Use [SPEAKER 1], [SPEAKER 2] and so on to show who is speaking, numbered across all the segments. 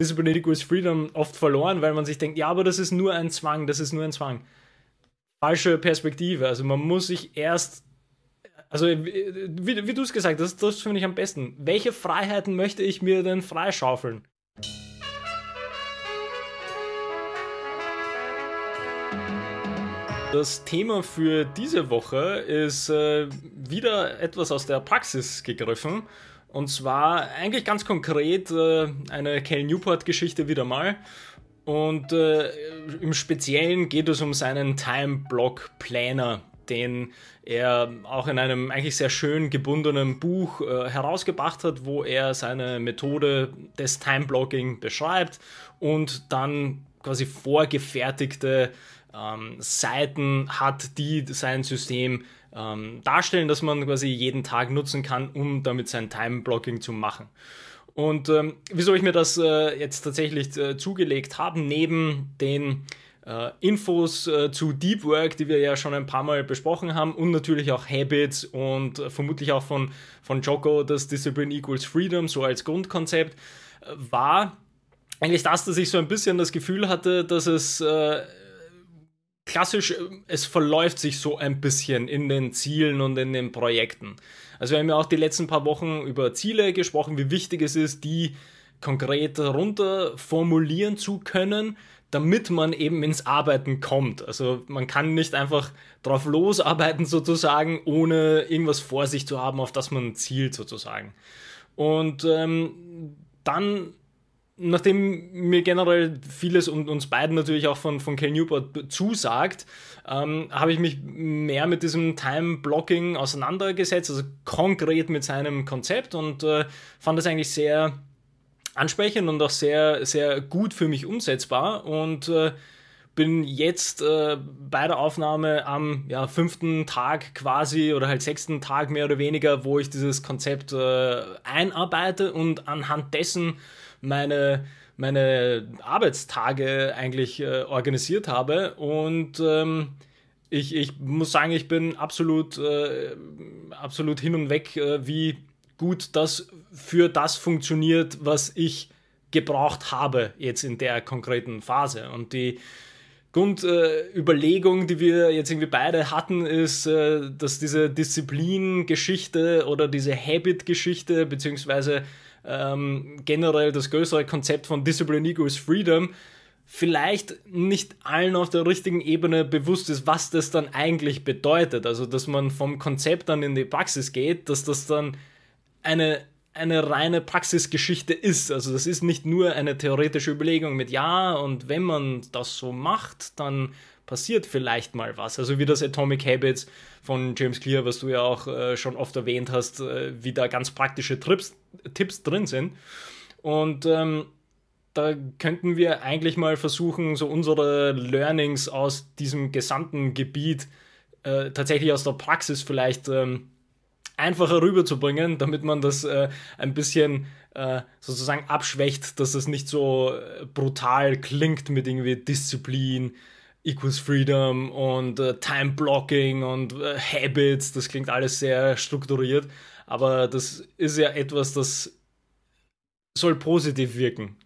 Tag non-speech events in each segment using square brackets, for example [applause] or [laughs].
[SPEAKER 1] Discipline equals Freedom oft verloren, weil man sich denkt, ja, aber das ist nur ein Zwang, das ist nur ein Zwang. Falsche Perspektive. Also man muss sich erst, also wie, wie du es gesagt hast, das, das finde ich am besten. Welche Freiheiten möchte ich mir denn freischaufeln? Das Thema für diese Woche ist äh, wieder etwas aus der Praxis gegriffen. Und zwar eigentlich ganz konkret äh, eine Cal Newport-Geschichte wieder mal. Und äh, im Speziellen geht es um seinen Time Block Planner, den er auch in einem eigentlich sehr schön gebundenen Buch äh, herausgebracht hat, wo er seine Methode des Time Blocking beschreibt und dann quasi vorgefertigte ähm, Seiten hat, die sein System ähm, darstellen, dass man quasi jeden Tag nutzen kann, um damit sein Time-Blocking zu machen. Und ähm, wieso ich mir das äh, jetzt tatsächlich äh, zugelegt habe, neben den äh, Infos äh, zu Deep Work, die wir ja schon ein paar Mal besprochen haben, und natürlich auch Habits und äh, vermutlich auch von, von Joko das Discipline Equals Freedom, so als Grundkonzept, äh, war eigentlich das, dass ich so ein bisschen das Gefühl hatte, dass es klassisch, äh, es verläuft sich so ein bisschen in den Zielen und in den Projekten. Also wir haben ja auch die letzten paar Wochen über Ziele gesprochen, wie wichtig es ist, die konkret runter formulieren zu können, damit man eben ins Arbeiten kommt. Also man kann nicht einfach drauf losarbeiten sozusagen, ohne irgendwas vor sich zu haben, auf das man zielt sozusagen. Und ähm, dann nachdem mir generell vieles und uns beiden natürlich auch von, von Cal Newport zusagt, ähm, habe ich mich mehr mit diesem Time-Blocking auseinandergesetzt, also konkret mit seinem Konzept und äh, fand das eigentlich sehr ansprechend und auch sehr, sehr gut für mich umsetzbar und äh, bin jetzt äh, bei der Aufnahme am ja, fünften Tag quasi oder halt sechsten Tag mehr oder weniger, wo ich dieses Konzept äh, einarbeite und anhand dessen meine, meine Arbeitstage eigentlich äh, organisiert habe. Und ähm, ich, ich muss sagen, ich bin absolut, äh, absolut hin und weg, äh, wie gut das für das funktioniert, was ich gebraucht habe jetzt in der konkreten Phase. Und die Grundüberlegung, äh, die wir jetzt irgendwie beide hatten, ist, äh, dass diese Disziplin-Geschichte oder diese Habit-Geschichte, beziehungsweise ähm, generell das größere Konzept von Discipline Equals Freedom vielleicht nicht allen auf der richtigen Ebene bewusst ist, was das dann eigentlich bedeutet. Also, dass man vom Konzept dann in die Praxis geht, dass das dann eine, eine reine Praxisgeschichte ist. Also, das ist nicht nur eine theoretische Überlegung mit Ja, und wenn man das so macht, dann passiert vielleicht mal was. Also wie das Atomic Habits von James Clear, was du ja auch äh, schon oft erwähnt hast, äh, wie da ganz praktische Trips, Tipps drin sind. Und ähm, da könnten wir eigentlich mal versuchen, so unsere Learnings aus diesem gesamten Gebiet äh, tatsächlich aus der Praxis vielleicht ähm, einfacher rüberzubringen, damit man das äh, ein bisschen äh, sozusagen abschwächt, dass es nicht so äh, brutal klingt mit irgendwie Disziplin, Equals Freedom und äh, Time Blocking und äh, Habits, das klingt alles sehr strukturiert, aber das ist ja etwas, das soll positiv wirken.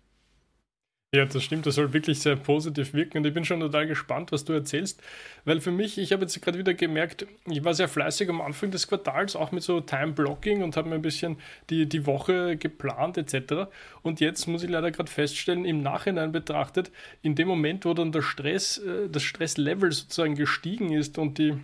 [SPEAKER 2] Ja, das stimmt, das soll wirklich sehr positiv wirken und ich bin schon total gespannt, was du erzählst, weil für mich, ich habe jetzt gerade wieder gemerkt, ich war sehr fleißig am Anfang des Quartals, auch mit so Time-Blocking und habe mir ein bisschen die, die Woche geplant etc. Und jetzt muss ich leider gerade feststellen, im Nachhinein betrachtet, in dem Moment, wo dann der Stress, äh, das Stresslevel sozusagen gestiegen ist und die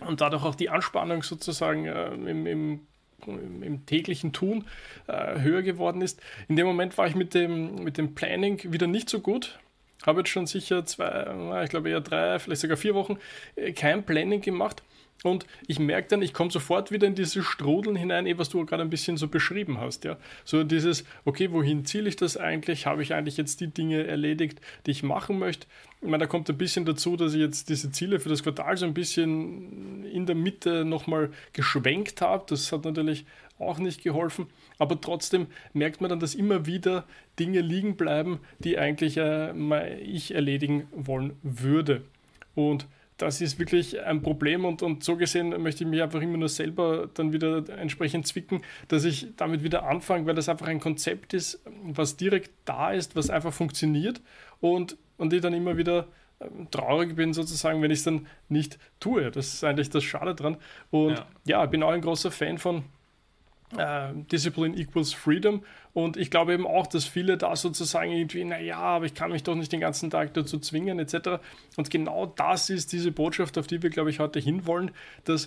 [SPEAKER 2] und dadurch auch die Anspannung sozusagen äh, im, im im täglichen Tun äh, höher geworden ist. In dem Moment war ich mit dem, mit dem Planning wieder nicht so gut. Habe jetzt schon sicher zwei, ich glaube eher drei, vielleicht sogar vier Wochen äh, kein Planning gemacht. Und ich merke dann, ich komme sofort wieder in dieses Strudeln hinein, eh, was du gerade ein bisschen so beschrieben hast. Ja? So dieses, okay, wohin ziele ich das eigentlich? Habe ich eigentlich jetzt die Dinge erledigt, die ich machen möchte? Ich meine, da kommt ein bisschen dazu, dass ich jetzt diese Ziele für das Quartal so ein bisschen in der Mitte nochmal geschwenkt habe. Das hat natürlich auch nicht geholfen. Aber trotzdem merkt man dann, dass immer wieder Dinge liegen bleiben, die eigentlich äh, ich erledigen wollen würde. Und das ist wirklich ein Problem und, und so gesehen möchte ich mich einfach immer nur selber dann wieder entsprechend zwicken, dass ich damit wieder anfange, weil das einfach ein Konzept ist, was direkt da ist, was einfach funktioniert und, und ich dann immer wieder ähm, traurig bin sozusagen, wenn ich es dann nicht tue. Das ist eigentlich das Schade dran. Und ja, ja ich bin auch ein großer Fan von äh, Discipline equals Freedom. Und ich glaube eben auch, dass viele da sozusagen irgendwie, naja, aber ich kann mich doch nicht den ganzen Tag dazu zwingen, etc. Und genau das ist diese Botschaft, auf die wir, glaube ich, heute hinwollen, dass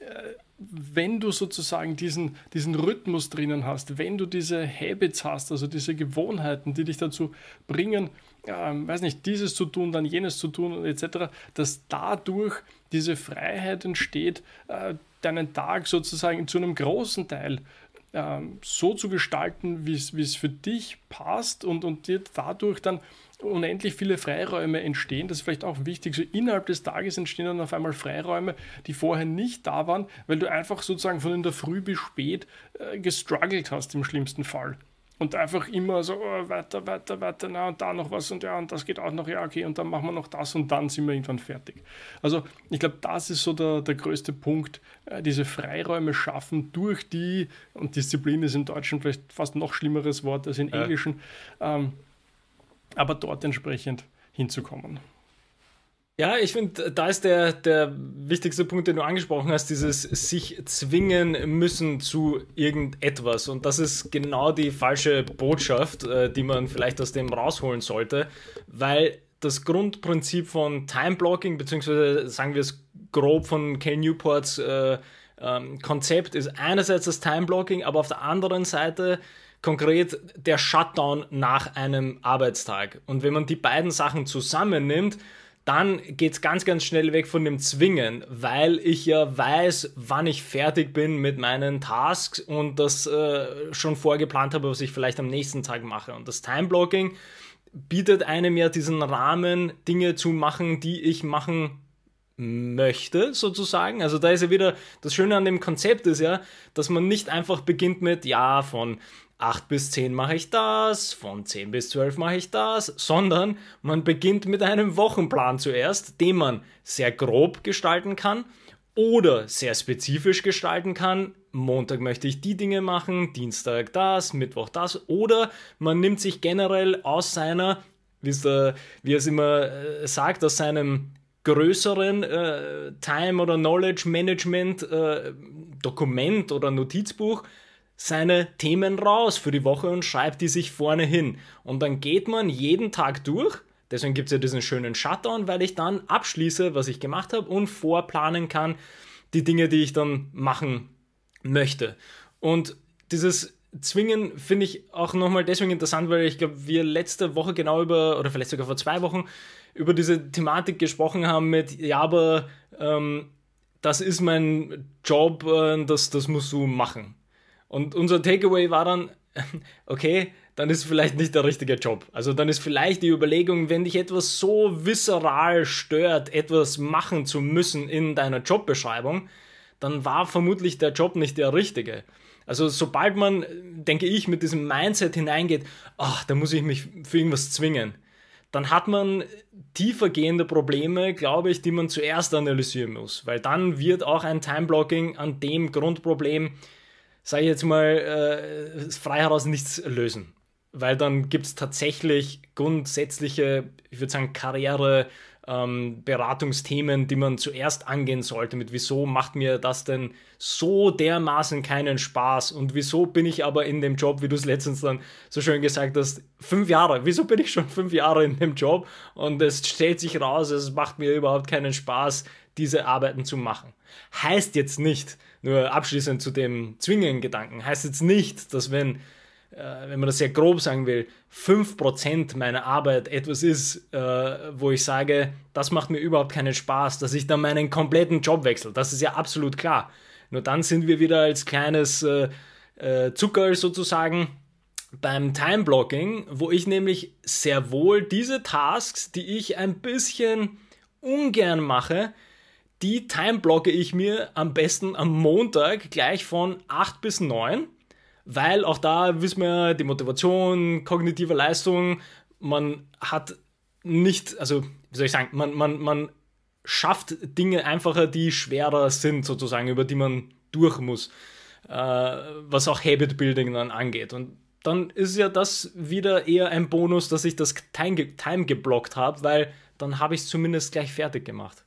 [SPEAKER 2] äh, wenn du sozusagen diesen, diesen Rhythmus drinnen hast, wenn du diese Habits hast, also diese Gewohnheiten, die dich dazu bringen, ähm, weiß nicht, dieses zu tun, dann jenes zu tun, etc., dass dadurch diese Freiheit entsteht, äh, deinen Tag sozusagen zu einem großen Teil ähm, so zu gestalten, wie es für dich passt und, und dir dadurch dann unendlich viele Freiräume entstehen. Das ist vielleicht auch wichtig. So innerhalb des Tages entstehen dann auf einmal Freiräume, die vorher nicht da waren, weil du einfach sozusagen von in der Früh bis spät äh, gestruggelt hast im schlimmsten Fall und einfach immer so oh, weiter, weiter, weiter, na und da noch was und ja und das geht auch noch, ja okay und dann machen wir noch das und dann sind wir irgendwann fertig. Also ich glaube, das ist so der, der größte Punkt, äh, diese Freiräume schaffen durch die, und Disziplin ist im Deutschen vielleicht fast noch schlimmeres Wort als im Englischen, ähm, aber dort entsprechend hinzukommen.
[SPEAKER 1] Ja, ich finde, da ist der, der wichtigste Punkt, den du angesprochen hast, dieses sich zwingen müssen zu irgendetwas. Und das ist genau die falsche Botschaft, äh, die man vielleicht aus dem rausholen sollte, weil das Grundprinzip von Time Blocking, beziehungsweise sagen wir es grob von Ken Newports äh, ähm, Konzept, ist einerseits das Time Blocking, aber auf der anderen Seite konkret der Shutdown nach einem Arbeitstag. Und wenn man die beiden Sachen zusammennimmt, dann geht es ganz, ganz schnell weg von dem Zwingen, weil ich ja weiß, wann ich fertig bin mit meinen Tasks und das äh, schon vorgeplant habe, was ich vielleicht am nächsten Tag mache. Und das Time-Blocking bietet einem ja diesen Rahmen, Dinge zu machen, die ich machen möchte, sozusagen. Also da ist ja wieder, das Schöne an dem Konzept ist ja, dass man nicht einfach beginnt mit, ja, von 8 bis 10 mache ich das, von 10 bis 12 mache ich das, sondern man beginnt mit einem Wochenplan zuerst, den man sehr grob gestalten kann oder sehr spezifisch gestalten kann. Montag möchte ich die Dinge machen, Dienstag das, Mittwoch das oder man nimmt sich generell aus seiner, wie er es immer äh, sagt, aus seinem größeren äh, Time- oder Knowledge-Management äh, oder Notizbuch seine Themen raus für die Woche und schreibt die sich vorne hin. Und dann geht man jeden Tag durch. Deswegen gibt es ja diesen schönen Shutdown, weil ich dann abschließe, was ich gemacht habe und vorplanen kann, die Dinge, die ich dann machen möchte. Und dieses Zwingen finde ich auch nochmal deswegen interessant, weil ich glaube, wir letzte Woche genau über, oder vielleicht sogar vor zwei Wochen, über diese Thematik gesprochen haben mit, ja, aber ähm, das ist mein Job, äh, das, das musst du machen. Und unser Takeaway war dann, [laughs] okay, dann ist vielleicht nicht der richtige Job. Also dann ist vielleicht die Überlegung, wenn dich etwas so visceral stört, etwas machen zu müssen in deiner Jobbeschreibung, dann war vermutlich der Job nicht der richtige. Also sobald man, denke ich, mit diesem Mindset hineingeht, ach, da muss ich mich für irgendwas zwingen, dann hat man tiefergehende Probleme, glaube ich, die man zuerst analysieren muss. Weil dann wird auch ein Time-Blocking an dem Grundproblem sage ich jetzt mal, äh, frei heraus nichts lösen. Weil dann gibt es tatsächlich grundsätzliche, ich würde sagen, Karriere, ähm, Beratungsthemen, die man zuerst angehen sollte, mit wieso macht mir das denn so dermaßen keinen Spaß und wieso bin ich aber in dem Job, wie du es letztens dann so schön gesagt hast, fünf Jahre, wieso bin ich schon fünf Jahre in dem Job und es stellt sich raus, es macht mir überhaupt keinen Spaß, diese Arbeiten zu machen. Heißt jetzt nicht, nur abschließend zu dem Zwingen-Gedanken, heißt jetzt nicht, dass wenn, äh, wenn man das sehr grob sagen will, 5% meiner Arbeit etwas ist, äh, wo ich sage, das macht mir überhaupt keinen Spaß, dass ich dann meinen kompletten Job wechsle. Das ist ja absolut klar. Nur dann sind wir wieder als kleines äh, äh Zucker sozusagen beim Time-Blocking, wo ich nämlich sehr wohl diese Tasks, die ich ein bisschen ungern mache, die time blocke ich mir am besten am Montag gleich von 8 bis 9, weil auch da wissen wir die Motivation, kognitive Leistung, man hat nicht, also wie soll ich sagen, man, man, man schafft Dinge einfacher, die schwerer sind, sozusagen, über die man durch muss, äh, was auch Habit Building dann angeht. Und dann ist ja das wieder eher ein Bonus, dass ich das Time, Time geblockt habe, weil dann habe ich es zumindest gleich fertig gemacht.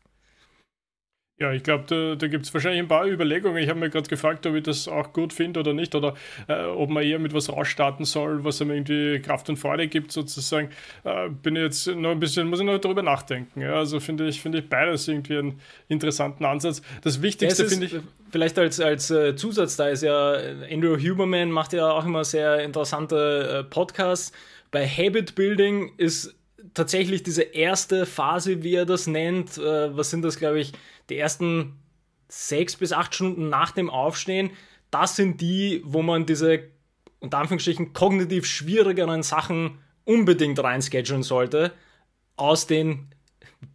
[SPEAKER 2] Ja, ich glaube, da, da gibt es wahrscheinlich ein paar Überlegungen. Ich habe mir gerade gefragt, ob ich das auch gut finde oder nicht, oder äh, ob man eher mit was rausstarten soll, was einem irgendwie Kraft und Freude gibt, sozusagen. Äh, bin jetzt noch ein bisschen, muss ich noch darüber nachdenken. Ja? Also finde ich, finde ich beides irgendwie einen interessanten Ansatz. Das Wichtigste finde ich.
[SPEAKER 1] Vielleicht als, als äh, Zusatz, da ist ja Andrew Huberman macht ja auch immer sehr interessante äh, Podcasts. Bei Habit Building ist tatsächlich diese erste Phase, wie er das nennt, äh, was sind das, glaube ich, die ersten sechs bis acht Stunden nach dem Aufstehen, das sind die, wo man diese unter Anführungsstrichen kognitiv schwierigeren Sachen unbedingt reinschedulen sollte, aus den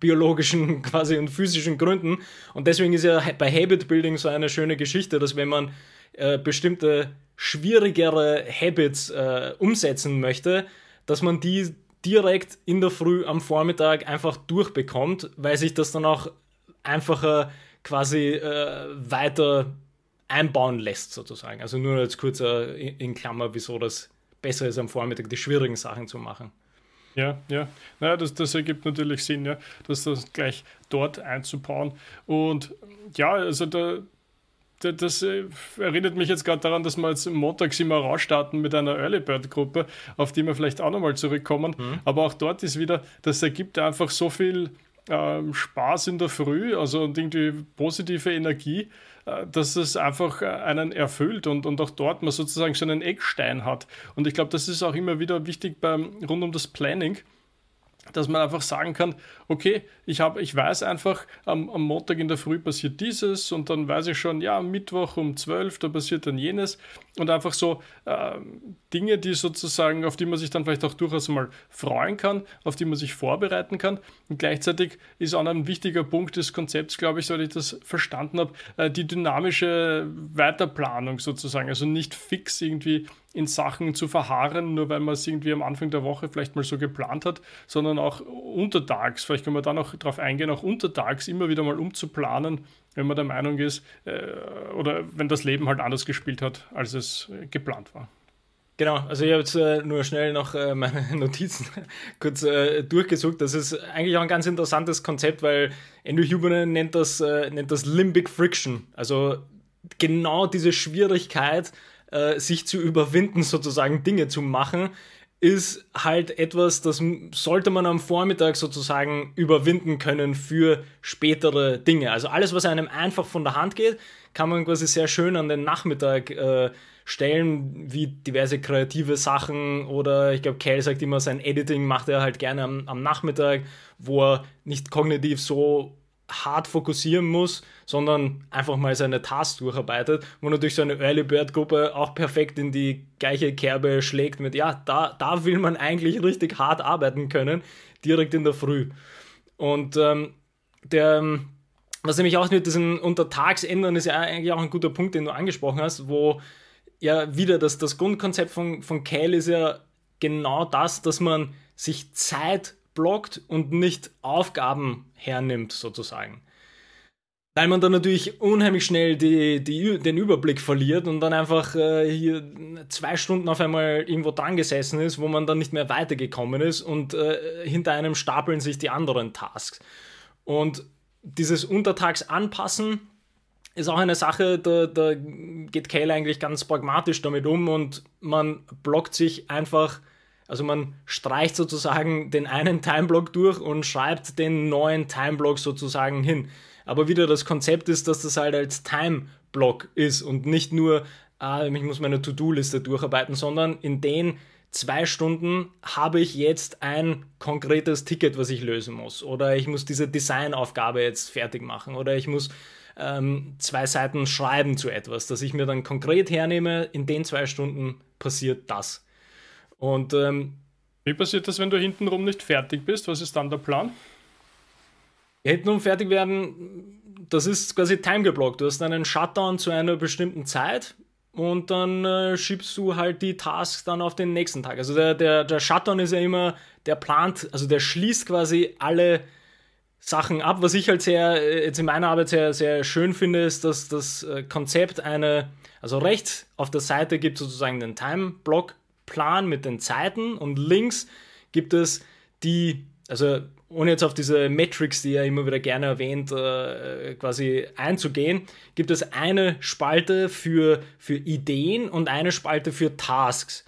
[SPEAKER 1] biologischen [laughs] quasi und physischen Gründen. Und deswegen ist ja bei Habit Building so eine schöne Geschichte, dass wenn man äh, bestimmte schwierigere Habits äh, umsetzen möchte, dass man die direkt in der Früh am Vormittag einfach durchbekommt, weil sich das dann auch einfacher quasi äh, weiter einbauen lässt, sozusagen. Also nur als kurzer in Klammer, wieso das besser ist, am Vormittag die schwierigen Sachen zu machen.
[SPEAKER 2] Ja, ja. Naja, das, das ergibt natürlich Sinn, ja, das, das gleich dort einzubauen. Und ja, also da, das äh, erinnert mich jetzt gerade daran, dass wir jetzt montags immer rausstarten mit einer Early Bird Gruppe, auf die wir vielleicht auch nochmal zurückkommen. Mhm. Aber auch dort ist wieder, das ergibt einfach so viel ähm, Spaß in der Früh, also und irgendwie positive Energie, äh, dass es einfach äh, einen erfüllt und, und auch dort man sozusagen so einen Eckstein hat. Und ich glaube, das ist auch immer wieder wichtig beim rund um das Planning dass man einfach sagen kann, okay, ich, hab, ich weiß einfach, am, am, Montag in der Früh passiert dieses und dann weiß ich schon, ja, am Mittwoch um 12, da passiert dann jenes und einfach so äh, Dinge, die sozusagen, auf die man sich dann vielleicht auch durchaus mal freuen kann, auf die man sich vorbereiten kann. Und gleichzeitig ist auch ein wichtiger Punkt des Konzepts, glaube ich, soweit ich das verstanden habe, äh, die dynamische Weiterplanung sozusagen, also nicht fix irgendwie in Sachen zu verharren, nur weil man es irgendwie am Anfang der Woche vielleicht mal so geplant hat, sondern auch untertags, vielleicht können wir da noch drauf eingehen, auch untertags immer wieder mal umzuplanen, wenn man der Meinung ist, äh, oder wenn das Leben halt anders gespielt hat, als es äh, geplant war.
[SPEAKER 1] Genau, also ich habe jetzt äh, nur schnell noch äh, meine [laughs] Notizen kurz äh, durchgesucht. Das ist eigentlich auch ein ganz interessantes Konzept, weil Andrew Huberman nennt das, äh, nennt das Limbic Friction. Also genau diese Schwierigkeit, äh, sich zu überwinden, sozusagen Dinge zu machen, ist halt etwas, das sollte man am Vormittag sozusagen überwinden können für spätere Dinge. Also alles, was einem einfach von der Hand geht, kann man quasi sehr schön an den Nachmittag äh, stellen, wie diverse kreative Sachen oder ich glaube, Cal sagt immer, sein Editing macht er halt gerne am, am Nachmittag, wo er nicht kognitiv so hart fokussieren muss, sondern einfach mal seine Tasks durcharbeitet, wo natürlich so eine Early Bird Gruppe auch perfekt in die gleiche Kerbe schlägt mit, ja, da, da will man eigentlich richtig hart arbeiten können, direkt in der Früh. Und ähm, der, was nämlich auch mit diesen Untertags ändern, ist ja eigentlich auch ein guter Punkt, den du angesprochen hast, wo ja wieder das, das Grundkonzept von, von Cal ist ja genau das, dass man sich Zeit blockt und nicht Aufgaben hernimmt, sozusagen. Weil man dann natürlich unheimlich schnell die, die, den Überblick verliert und dann einfach äh, hier zwei Stunden auf einmal irgendwo dran gesessen ist, wo man dann nicht mehr weitergekommen ist und äh, hinter einem stapeln sich die anderen Tasks. Und dieses Untertags anpassen ist auch eine Sache, da, da geht Kale eigentlich ganz pragmatisch damit um und man blockt sich einfach also man streicht sozusagen den einen Timeblock durch und schreibt den neuen Timeblock sozusagen hin. Aber wieder das Konzept ist, dass das halt als Timeblock ist und nicht nur, ah, ich muss meine To-Do-Liste durcharbeiten, sondern in den zwei Stunden habe ich jetzt ein konkretes Ticket, was ich lösen muss. Oder ich muss diese Designaufgabe jetzt fertig machen. Oder ich muss ähm, zwei Seiten schreiben zu etwas, dass ich mir dann konkret hernehme, in den zwei Stunden passiert das. Und ähm,
[SPEAKER 2] wie passiert das, wenn du hintenrum nicht fertig bist? Was ist dann der Plan?
[SPEAKER 1] Hintenrum fertig werden, das ist quasi timegeblockt. Du hast einen Shutdown zu einer bestimmten Zeit und dann äh, schiebst du halt die Tasks dann auf den nächsten Tag. Also der, der, der Shutdown ist ja immer, der plant, also der schließt quasi alle Sachen ab. Was ich halt sehr, äh, jetzt in meiner Arbeit sehr, sehr schön finde, ist, dass das äh, Konzept eine, also rechts auf der Seite gibt sozusagen den Time-Block-Plan mit den Zeiten und links gibt es die, also ohne jetzt auf diese Metrics, die er immer wieder gerne erwähnt, äh, quasi einzugehen, gibt es eine Spalte für, für Ideen und eine Spalte für Tasks.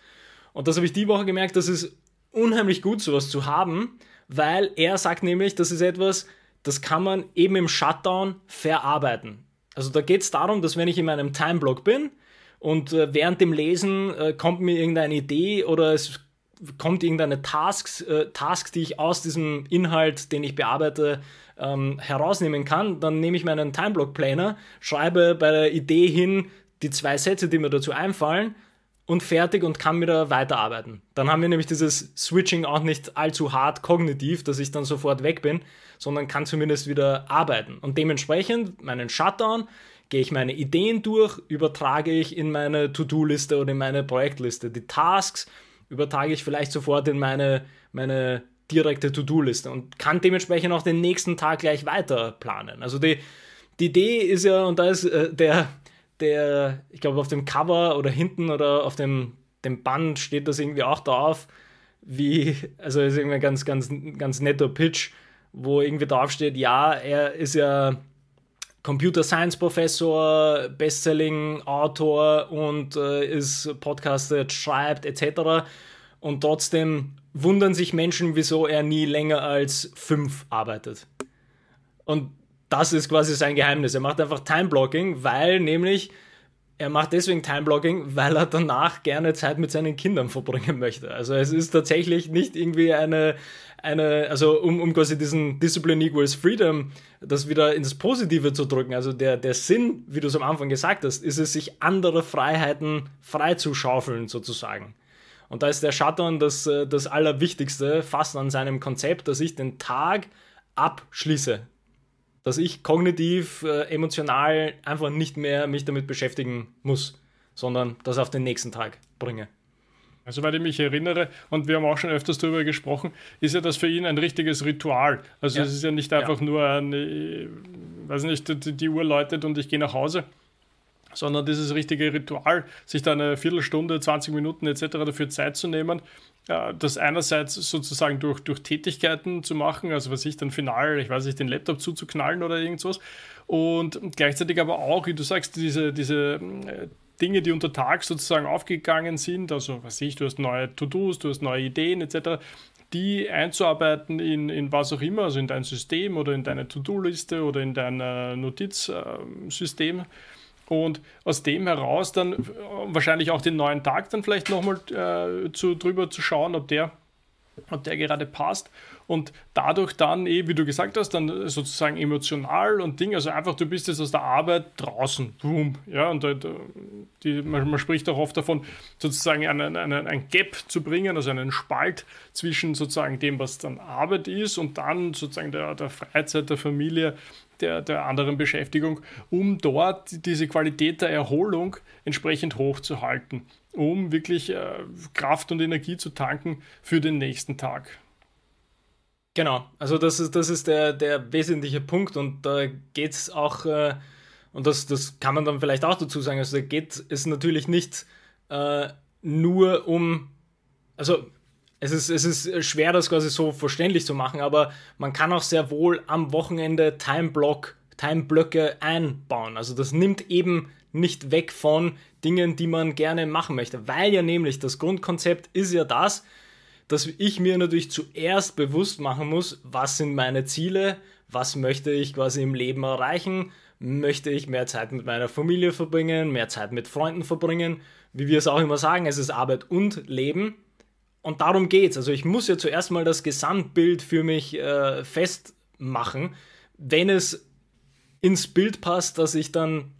[SPEAKER 1] Und das habe ich die Woche gemerkt, das ist unheimlich gut, sowas zu haben, weil er sagt nämlich, das ist etwas, das kann man eben im Shutdown verarbeiten. Also da geht es darum, dass wenn ich in meinem Timeblock bin und äh, während dem Lesen äh, kommt mir irgendeine Idee oder es kommt irgendeine Tasks, äh, Task, die ich aus diesem Inhalt, den ich bearbeite, ähm, herausnehmen kann, dann nehme ich meinen Timeblock Planner, schreibe bei der Idee hin die zwei Sätze, die mir dazu einfallen und fertig und kann wieder weiterarbeiten. Dann haben wir nämlich dieses Switching auch nicht allzu hart kognitiv, dass ich dann sofort weg bin, sondern kann zumindest wieder arbeiten. Und dementsprechend meinen Shutdown gehe ich meine Ideen durch, übertrage ich in meine To-Do-Liste oder in meine Projektliste. Die Tasks übertrage ich vielleicht sofort in meine, meine direkte To-Do-Liste und kann dementsprechend auch den nächsten Tag gleich weiter planen. Also die, die Idee ist ja, und da ist äh, der, der, ich glaube, auf dem Cover oder hinten oder auf dem, dem Band steht das irgendwie auch drauf, wie, also ist irgendwie ein ganz, ganz, ganz netter Pitch, wo irgendwie draufsteht, ja, er ist ja Computer Science Professor, Bestselling Autor und äh, ist Podcaster, schreibt etc. Und trotzdem wundern sich Menschen, wieso er nie länger als fünf arbeitet. Und das ist quasi sein Geheimnis. Er macht einfach Time-Blocking, weil nämlich er macht deswegen Time-Blocking, weil er danach gerne Zeit mit seinen Kindern verbringen möchte. Also es ist tatsächlich nicht irgendwie eine, eine also um, um quasi diesen Discipline equals Freedom, das wieder ins Positive zu drücken. Also der, der Sinn, wie du es am Anfang gesagt hast, ist es, sich andere Freiheiten freizuschaufeln sozusagen. Und da ist der Shutdown das, äh, das Allerwichtigste fast an seinem Konzept, dass ich den Tag abschließe dass ich kognitiv, äh, emotional einfach nicht mehr mich damit beschäftigen muss, sondern das auf den nächsten Tag bringe.
[SPEAKER 2] Also, weil ich mich erinnere, und wir haben auch schon öfters darüber gesprochen, ist ja das für ihn ein richtiges Ritual. Also, ja. es ist ja nicht einfach ja. nur ein, ich weiß nicht, die, die Uhr läutet und ich gehe nach Hause, sondern dieses richtige Ritual, sich da eine Viertelstunde, 20 Minuten etc. dafür Zeit zu nehmen, das einerseits sozusagen durch, durch Tätigkeiten zu machen, also was ich dann final, ich weiß nicht, den Laptop zuzuknallen oder irgendwas und gleichzeitig aber auch, wie du sagst, diese, diese äh, Dinge, die unter Tag sozusagen aufgegangen sind, also was ich, du hast neue To-Dos, du hast neue Ideen etc., die einzuarbeiten in, in was auch immer, also in dein System oder in deine To-Do-Liste oder in dein äh, Notizsystem. Und aus dem heraus dann äh, wahrscheinlich auch den neuen Tag dann vielleicht nochmal äh, zu, drüber zu schauen, ob der, ob der gerade passt. Und dadurch dann, eh, wie du gesagt hast, dann sozusagen emotional und Ding, also einfach, du bist jetzt aus der Arbeit draußen, boom, ja, und die, man, man, spricht auch oft davon, sozusagen einen, einen, ein Gap zu bringen, also einen Spalt zwischen sozusagen dem, was dann Arbeit ist und dann sozusagen der, der Freizeit der Familie, der, der anderen Beschäftigung, um dort diese Qualität der Erholung entsprechend hochzuhalten, um wirklich äh, Kraft und Energie zu tanken für den nächsten Tag.
[SPEAKER 1] Genau, also das ist, das ist der, der wesentliche Punkt und da geht es auch, äh, und das, das kann man dann vielleicht auch dazu sagen, also da geht es natürlich nicht äh, nur um, also es ist, es ist schwer, das quasi so verständlich zu machen, aber man kann auch sehr wohl am Wochenende Timeblock, Timeblöcke einbauen. Also das nimmt eben nicht weg von Dingen, die man gerne machen möchte, weil ja nämlich das Grundkonzept ist ja das, dass ich mir natürlich zuerst bewusst machen muss, was sind meine Ziele, was möchte ich quasi im Leben erreichen, möchte ich mehr Zeit mit meiner Familie verbringen, mehr Zeit mit Freunden verbringen, wie wir es auch immer sagen, es ist Arbeit und Leben und darum geht's. Also ich muss ja zuerst mal das Gesamtbild für mich äh, festmachen. Wenn es ins Bild passt, dass ich dann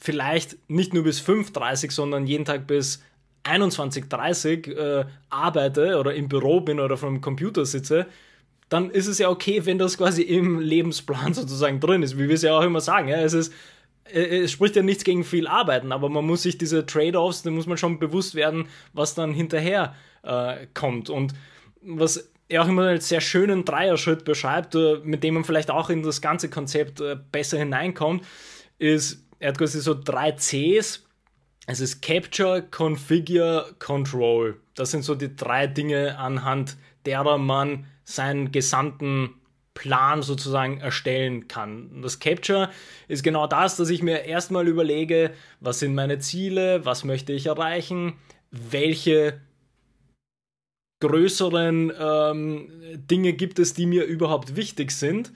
[SPEAKER 1] vielleicht nicht nur bis 5.30, sondern jeden Tag bis 21.30 äh, arbeite oder im Büro bin oder vom Computer sitze, dann ist es ja okay, wenn das quasi im Lebensplan sozusagen drin ist, wie wir es ja auch immer sagen. Ja? Es ist äh, es spricht ja nichts gegen viel Arbeiten, aber man muss sich diese Trade-offs, da muss man schon bewusst werden, was dann hinterher äh, kommt. Und was er auch immer als sehr schönen Dreierschritt beschreibt, äh, mit dem man vielleicht auch in das ganze Konzept äh, besser hineinkommt, ist, er hat quasi so drei Cs. Es ist Capture, Configure, Control. Das sind so die drei Dinge, anhand derer man seinen gesamten Plan sozusagen erstellen kann. Das Capture ist genau das, dass ich mir erstmal überlege, was sind meine Ziele, was möchte ich erreichen, welche größeren ähm, Dinge gibt es, die mir überhaupt wichtig sind.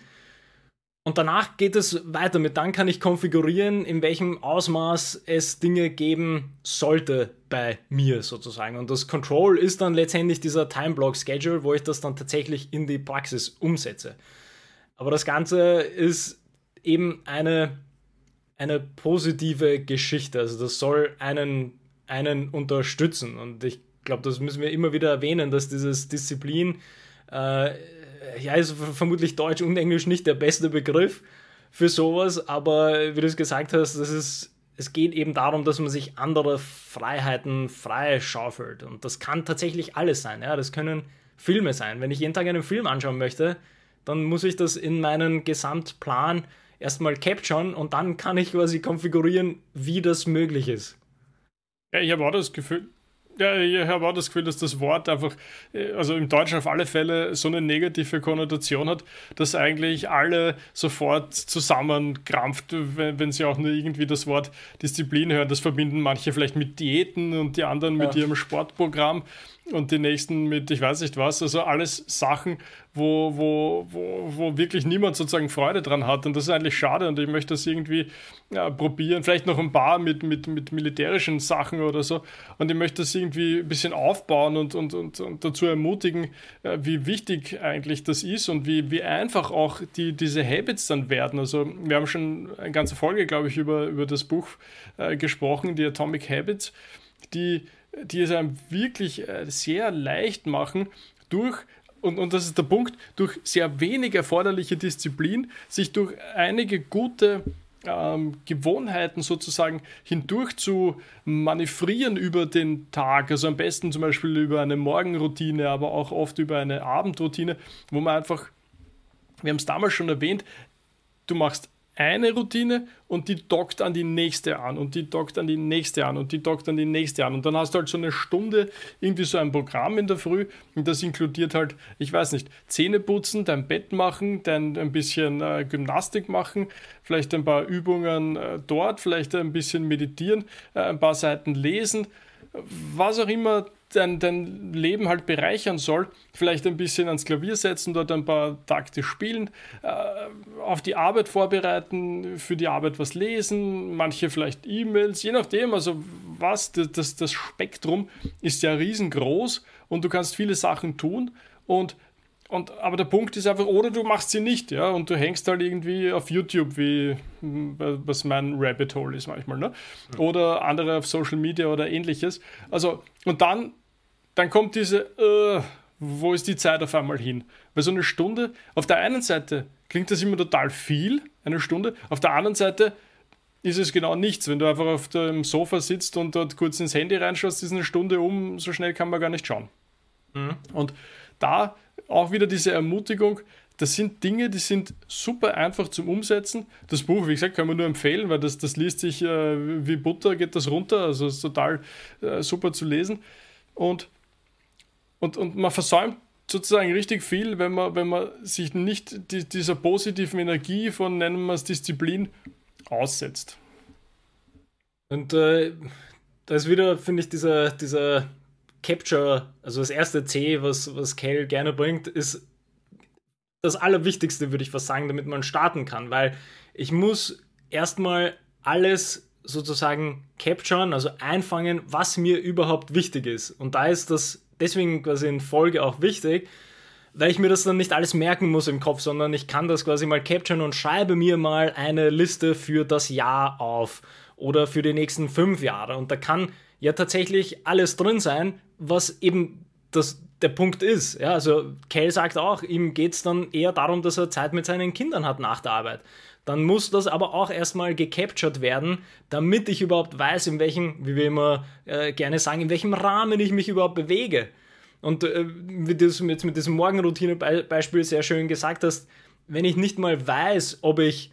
[SPEAKER 1] Und danach geht es weiter mit, dann kann ich konfigurieren, in welchem Ausmaß es Dinge geben sollte bei mir sozusagen. Und das Control ist dann letztendlich dieser Time Block Schedule, wo ich das dann tatsächlich in die Praxis umsetze. Aber das Ganze ist eben eine, eine positive Geschichte. Also das soll einen, einen unterstützen. Und ich glaube, das müssen wir immer wieder erwähnen, dass dieses Disziplin, äh, ja, ist vermutlich Deutsch und Englisch nicht der beste Begriff für sowas, aber wie du es gesagt hast, das ist, es geht eben darum, dass man sich andere Freiheiten freischaufelt. Und das kann tatsächlich alles sein. Ja? Das können Filme sein. Wenn ich jeden Tag einen Film anschauen möchte, dann muss ich das in meinen Gesamtplan erstmal capturen und dann kann ich quasi konfigurieren, wie das möglich ist.
[SPEAKER 2] Ja, ich habe auch das Gefühl, ja, ich habe auch das Gefühl, dass das Wort einfach, äh, also im Deutschen auf alle Fälle so eine negative Konnotation hat, dass eigentlich alle sofort zusammenkrampft, wenn, wenn sie auch nur irgendwie das Wort Disziplin hören. Das verbinden manche vielleicht mit Diäten und die anderen mit ja. ihrem Sportprogramm und die nächsten mit ich weiß nicht was. Also alles Sachen, wo, wo, wo, wo wirklich niemand sozusagen Freude dran hat. Und das ist eigentlich schade und ich möchte das irgendwie ja, probieren. Vielleicht noch ein paar mit, mit, mit militärischen Sachen oder so. Und ich möchte das irgendwie ein bisschen aufbauen und, und, und, und dazu ermutigen, äh, wie wichtig eigentlich das ist und wie, wie einfach auch die, diese Habits dann werden. Also wir haben schon eine ganze Folge, glaube ich, über, über das Buch äh, gesprochen, die Atomic Habits, die die es einem wirklich äh, sehr leicht machen, durch, und, und das ist der Punkt, durch sehr wenig erforderliche Disziplin, sich durch einige gute ähm, Gewohnheiten sozusagen hindurch zu manövrieren über den Tag. Also am besten zum Beispiel über eine Morgenroutine, aber auch oft über eine Abendroutine, wo man einfach, wir haben es damals schon erwähnt, du machst eine Routine und die dockt an die nächste an und die dockt an die nächste an und die dockt an die nächste an. Und dann hast du halt so eine Stunde irgendwie so ein Programm in der Früh und das inkludiert halt, ich weiß nicht, Zähne putzen, dein Bett machen, dein ein bisschen äh, Gymnastik machen, vielleicht ein paar Übungen äh, dort, vielleicht ein bisschen meditieren, äh, ein paar Seiten lesen, was auch immer dein, dein Leben halt bereichern soll, vielleicht ein bisschen ans Klavier setzen, dort ein paar Takte spielen, äh, auf die Arbeit vorbereiten, für die Arbeit was lesen, manche vielleicht E-Mails, je nachdem, also was, das, das, Spektrum ist ja riesengroß und du kannst viele Sachen tun und und, aber der Punkt ist einfach, oder du machst sie nicht, ja, und du hängst halt irgendwie auf YouTube, wie was mein Rabbit Hole ist manchmal, ne? Oder andere auf Social Media oder ähnliches. Also, und dann, dann kommt diese, äh, wo ist die Zeit auf einmal hin? Weil so eine Stunde, auf der einen Seite klingt das immer total viel, eine Stunde, auf der anderen Seite ist es genau nichts. Wenn du einfach auf dem Sofa sitzt und dort kurz ins Handy reinschaust, ist eine Stunde um, so schnell kann man gar nicht schauen. Mhm. Und da auch wieder diese Ermutigung, das sind Dinge, die sind super einfach zum Umsetzen. Das Buch, wie gesagt, kann man nur empfehlen, weil das, das liest sich äh, wie Butter, geht das runter. Also ist total äh, super zu lesen. Und, und, und man versäumt sozusagen richtig viel, wenn man, wenn man sich nicht die, dieser positiven Energie von, nennen wir es, Disziplin aussetzt.
[SPEAKER 1] Und äh, da ist wieder, finde ich, dieser, dieser Capture, also das erste C, was, was Cal gerne bringt, ist das Allerwichtigste, würde ich fast sagen, damit man starten kann, weil ich muss erstmal alles sozusagen capturen, also einfangen, was mir überhaupt wichtig ist. Und da ist das deswegen quasi in Folge auch wichtig, weil ich mir das dann nicht alles merken muss im Kopf, sondern ich kann das quasi mal capturen und schreibe mir mal eine Liste für das Jahr auf oder für die nächsten fünf Jahre. Und da kann ja tatsächlich alles drin sein, was eben das, der Punkt ist. Ja, also Kel sagt auch, ihm geht es dann eher darum, dass er Zeit mit seinen Kindern hat nach der Arbeit. Dann muss das aber auch erstmal gecaptured werden, damit ich überhaupt weiß, in welchem, wie wir immer äh, gerne sagen, in welchem Rahmen ich mich überhaupt bewege. Und äh, wie du es jetzt mit diesem Morgenroutine-Beispiel sehr schön gesagt hast, wenn ich nicht mal weiß, ob ich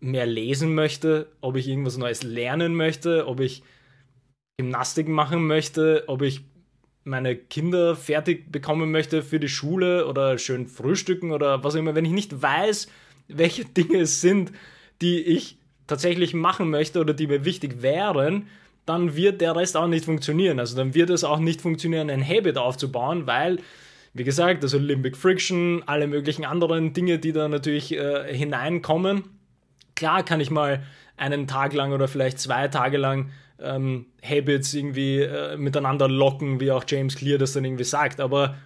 [SPEAKER 1] mehr lesen möchte, ob ich irgendwas Neues lernen möchte, ob ich Gymnastik machen möchte, ob ich meine Kinder fertig bekommen möchte für die Schule oder schön frühstücken oder was auch immer, wenn ich nicht weiß, welche [laughs] Dinge es sind, die ich tatsächlich machen möchte oder die mir wichtig wären, dann wird der Rest auch nicht funktionieren. Also dann wird es auch nicht funktionieren, ein Habit aufzubauen, weil, wie gesagt, also Limbic Friction, alle möglichen anderen Dinge, die da natürlich äh, hineinkommen. Klar kann ich mal einen Tag lang oder vielleicht zwei Tage lang ähm, Habits irgendwie äh, miteinander locken, wie auch James Clear das dann irgendwie sagt. Aber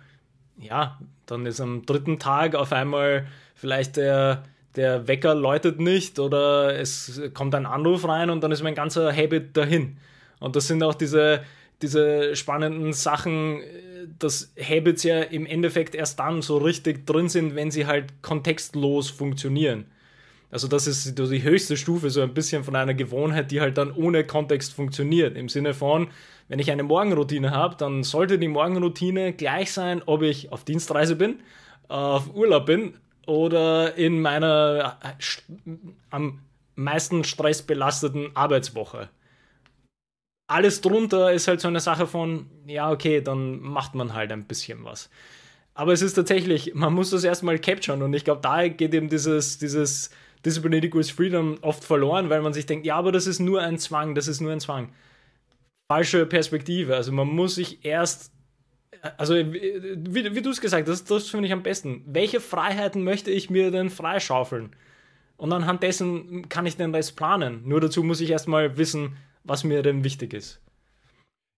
[SPEAKER 1] ja, dann ist am dritten Tag auf einmal vielleicht der, der Wecker läutet nicht oder es kommt ein Anruf rein und dann ist mein ganzer Habit dahin. Und das sind auch diese, diese spannenden Sachen, dass Habits ja im Endeffekt erst dann so richtig drin sind, wenn sie halt kontextlos funktionieren. Also das ist die höchste Stufe so ein bisschen von einer Gewohnheit, die halt dann ohne Kontext funktioniert. Im Sinne von, wenn ich eine Morgenroutine habe, dann sollte die Morgenroutine gleich sein, ob ich auf Dienstreise bin, auf Urlaub bin oder in meiner äh, am meisten stressbelasteten Arbeitswoche. Alles drunter ist halt so eine Sache von, ja, okay, dann macht man halt ein bisschen was. Aber es ist tatsächlich, man muss das erstmal capturen und ich glaube, da geht eben dieses, dieses Discipline equals Freedom oft verloren, weil man sich denkt, ja, aber das ist nur ein Zwang, das ist nur ein Zwang. Falsche Perspektive. Also man muss sich erst also wie, wie du es gesagt hast, das finde ich am besten. Welche Freiheiten möchte ich mir denn freischaufeln? Und anhand dessen kann ich den Rest planen. Nur dazu muss ich erstmal wissen, was mir denn wichtig ist.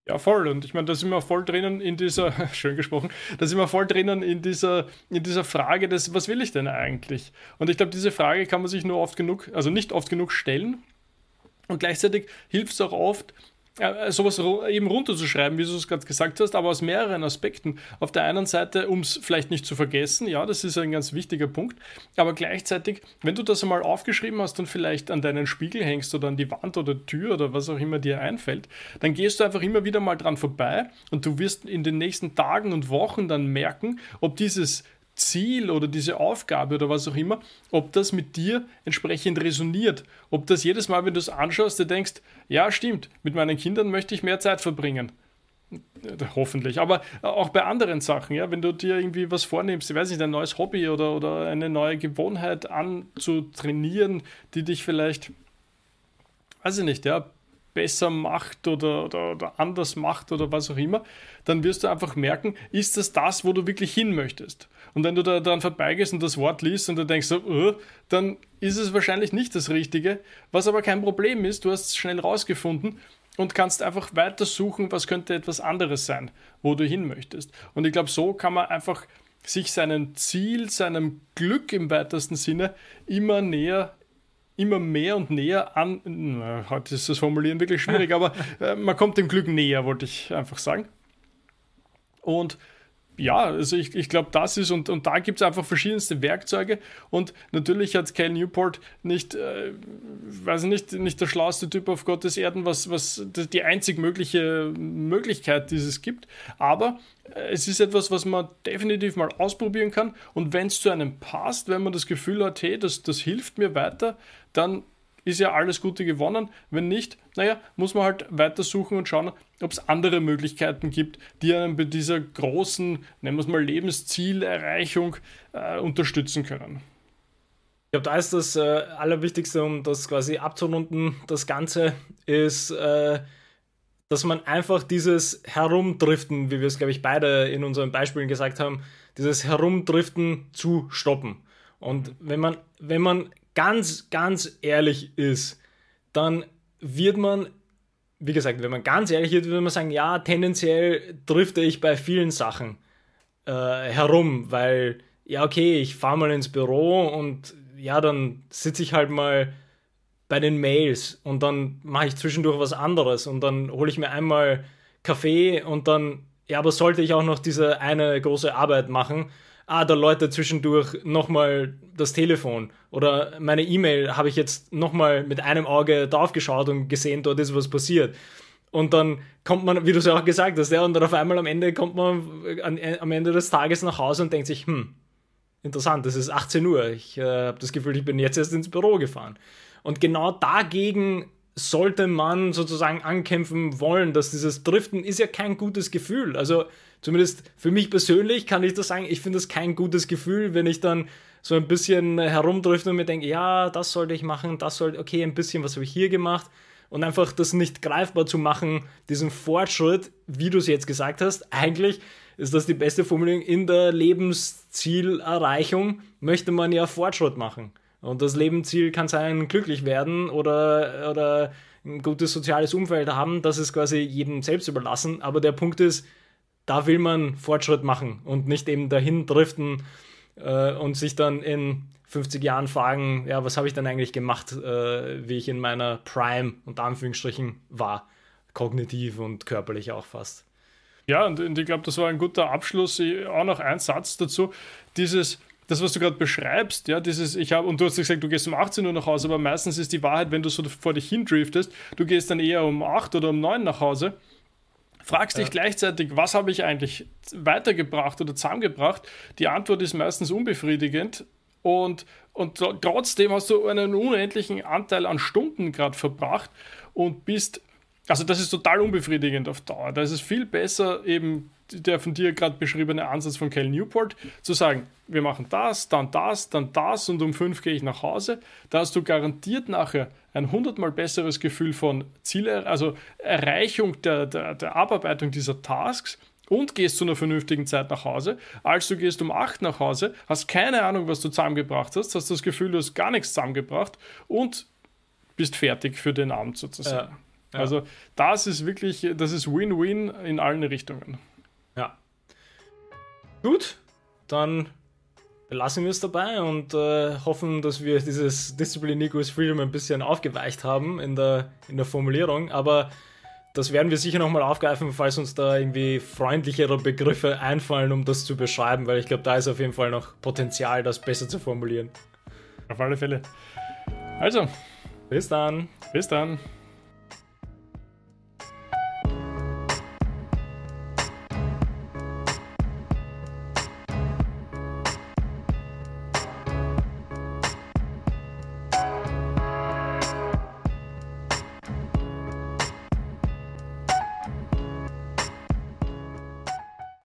[SPEAKER 2] Ja, voll. Und ich meine, da sind wir voll drinnen in dieser, [laughs] schön gesprochen, da sind wir voll drinnen in dieser, in dieser Frage des, was will ich denn eigentlich? Und ich glaube, diese Frage kann man sich nur oft genug, also nicht oft genug stellen. Und gleichzeitig hilft es auch oft, äh, sowas eben runterzuschreiben, wie du es gerade gesagt hast, aber aus mehreren Aspekten. Auf der einen Seite, um es vielleicht nicht zu vergessen, ja, das ist ein ganz wichtiger Punkt, aber gleichzeitig, wenn du das einmal aufgeschrieben hast und vielleicht an deinen Spiegel hängst oder an die Wand oder Tür oder was auch immer dir einfällt, dann gehst du einfach immer wieder mal dran vorbei und du wirst in den nächsten Tagen und Wochen dann merken, ob dieses Ziel oder diese Aufgabe oder was auch immer, ob das mit dir entsprechend resoniert. Ob das jedes Mal, wenn du es anschaust, du denkst, ja, stimmt, mit meinen Kindern möchte ich mehr Zeit verbringen. Hoffentlich. Aber auch bei anderen Sachen, ja, wenn du dir irgendwie was vornimmst, ich weiß nicht, ein neues Hobby oder, oder eine neue Gewohnheit anzutrainieren, die dich vielleicht, weiß ich nicht, ja, besser macht oder, oder, oder, anders macht oder was auch immer, dann wirst du einfach merken, ist das das, wo du wirklich hin möchtest. Und wenn du da dann vorbeigehst und das Wort liest und du denkst so, uh, dann ist es wahrscheinlich nicht das Richtige, was aber kein Problem ist, du hast es schnell rausgefunden und kannst einfach weitersuchen, was könnte etwas anderes sein, wo du hin möchtest. Und ich glaube, so kann man einfach sich seinem Ziel, seinem Glück im weitesten Sinne immer näher immer mehr und näher an. Na, heute ist das Formulieren wirklich schwierig, [laughs] aber äh, man kommt dem Glück näher, wollte ich einfach sagen. Und ja, also ich, ich glaube, das ist, und, und da gibt es einfach verschiedenste Werkzeuge. Und natürlich hat Cal Newport nicht, äh, weiß nicht, nicht der schlauste Typ auf Gottes Erden, was, was die einzig mögliche Möglichkeit, die es gibt. Aber äh, es ist etwas, was man definitiv mal ausprobieren kann. Und wenn es zu einem passt, wenn man das Gefühl hat, hey, das, das hilft mir weiter, dann ist ja alles Gute gewonnen. Wenn nicht, naja, muss man halt weitersuchen und schauen, ob es andere Möglichkeiten gibt, die einen bei dieser großen, nennen wir es mal, Lebenszielerreichung äh, unterstützen können.
[SPEAKER 1] Ich glaube, da ist das äh, Allerwichtigste, um das quasi abzurunden, das Ganze ist, äh, dass man einfach dieses Herumdriften, wie wir es, glaube ich, beide in unseren Beispielen gesagt haben, dieses Herumdriften zu stoppen. Und wenn man, wenn man ganz, ganz ehrlich ist, dann wird man, wie gesagt, wenn man ganz ehrlich ist, würde man sagen, ja, tendenziell drifte ich bei vielen Sachen äh, herum, weil, ja, okay, ich fahre mal ins Büro und ja, dann sitze ich halt mal bei den Mails und dann mache ich zwischendurch was anderes und dann hole ich mir einmal Kaffee und dann, ja, aber sollte ich auch noch diese eine große Arbeit machen, ah, da läutet zwischendurch nochmal das Telefon oder meine E-Mail habe ich jetzt nochmal mit einem Auge draufgeschaut und gesehen, dort ist was passiert. Und dann kommt man, wie du es ja auch gesagt hast, ja, und dann auf einmal am Ende kommt man an, am Ende des Tages nach Hause und denkt sich, hm, interessant, es ist 18 Uhr. Ich äh, habe das Gefühl, ich bin jetzt erst ins Büro gefahren. Und genau dagegen sollte man sozusagen ankämpfen wollen, dass dieses Driften ist ja kein gutes Gefühl. Also zumindest für mich persönlich kann ich das sagen, ich finde es kein gutes Gefühl, wenn ich dann so ein bisschen herumdrifte und mir denke, ja, das sollte ich machen, das sollte, okay, ein bisschen, was habe ich hier gemacht? Und einfach das nicht greifbar zu machen, diesen Fortschritt, wie du es jetzt gesagt hast, eigentlich ist das die beste Formulierung in der Lebenszielerreichung, möchte man ja Fortschritt machen. Und das Lebensziel kann sein, glücklich werden oder, oder ein gutes soziales Umfeld haben. Das ist quasi jedem selbst überlassen. Aber der Punkt ist, da will man Fortschritt machen und nicht eben dahin driften äh, und sich dann in 50 Jahren fragen, ja, was habe ich denn eigentlich gemacht, äh, wie ich in meiner Prime, unter Anführungsstrichen, war. Kognitiv und körperlich auch fast.
[SPEAKER 2] Ja, und, und ich glaube, das war ein guter Abschluss. Auch noch ein Satz dazu. Dieses, das, was du gerade beschreibst, ja, dieses, ich habe, und du hast gesagt, du gehst um 18 Uhr nach Hause, aber meistens ist die Wahrheit, wenn du so vor dich hindriftest, du gehst dann eher um 8 oder um 9 nach Hause, fragst ja. dich gleichzeitig, was habe ich eigentlich weitergebracht oder zusammengebracht? Die Antwort ist meistens unbefriedigend und, und trotzdem hast du einen unendlichen Anteil an Stunden gerade verbracht und bist, also das ist total unbefriedigend auf Dauer. Da ist es viel besser, eben der von dir gerade beschriebene Ansatz von Cal Newport, zu sagen, wir machen das, dann das, dann das und um fünf gehe ich nach Hause. Da hast du garantiert nachher ein hundertmal besseres Gefühl von Ziele, also Erreichung der, der, der Abarbeitung dieser Tasks und gehst zu einer vernünftigen Zeit nach Hause, als du gehst um acht nach Hause, hast keine Ahnung, was du zusammengebracht hast, hast das Gefühl, du hast gar nichts zusammengebracht und bist fertig für den Abend sozusagen. Ja, ja. Also das ist wirklich, das ist Win-Win in allen Richtungen.
[SPEAKER 1] Ja. Gut, dann belassen wir es dabei und äh, hoffen, dass wir dieses Discipline Equals Freedom ein bisschen aufgeweicht haben in der, in der Formulierung. Aber das werden wir sicher nochmal aufgreifen, falls uns da irgendwie freundlichere Begriffe einfallen, um das zu beschreiben, weil ich glaube, da ist auf jeden Fall noch Potenzial, das besser zu formulieren.
[SPEAKER 2] Auf alle Fälle. Also,
[SPEAKER 1] bis dann.
[SPEAKER 2] Bis dann.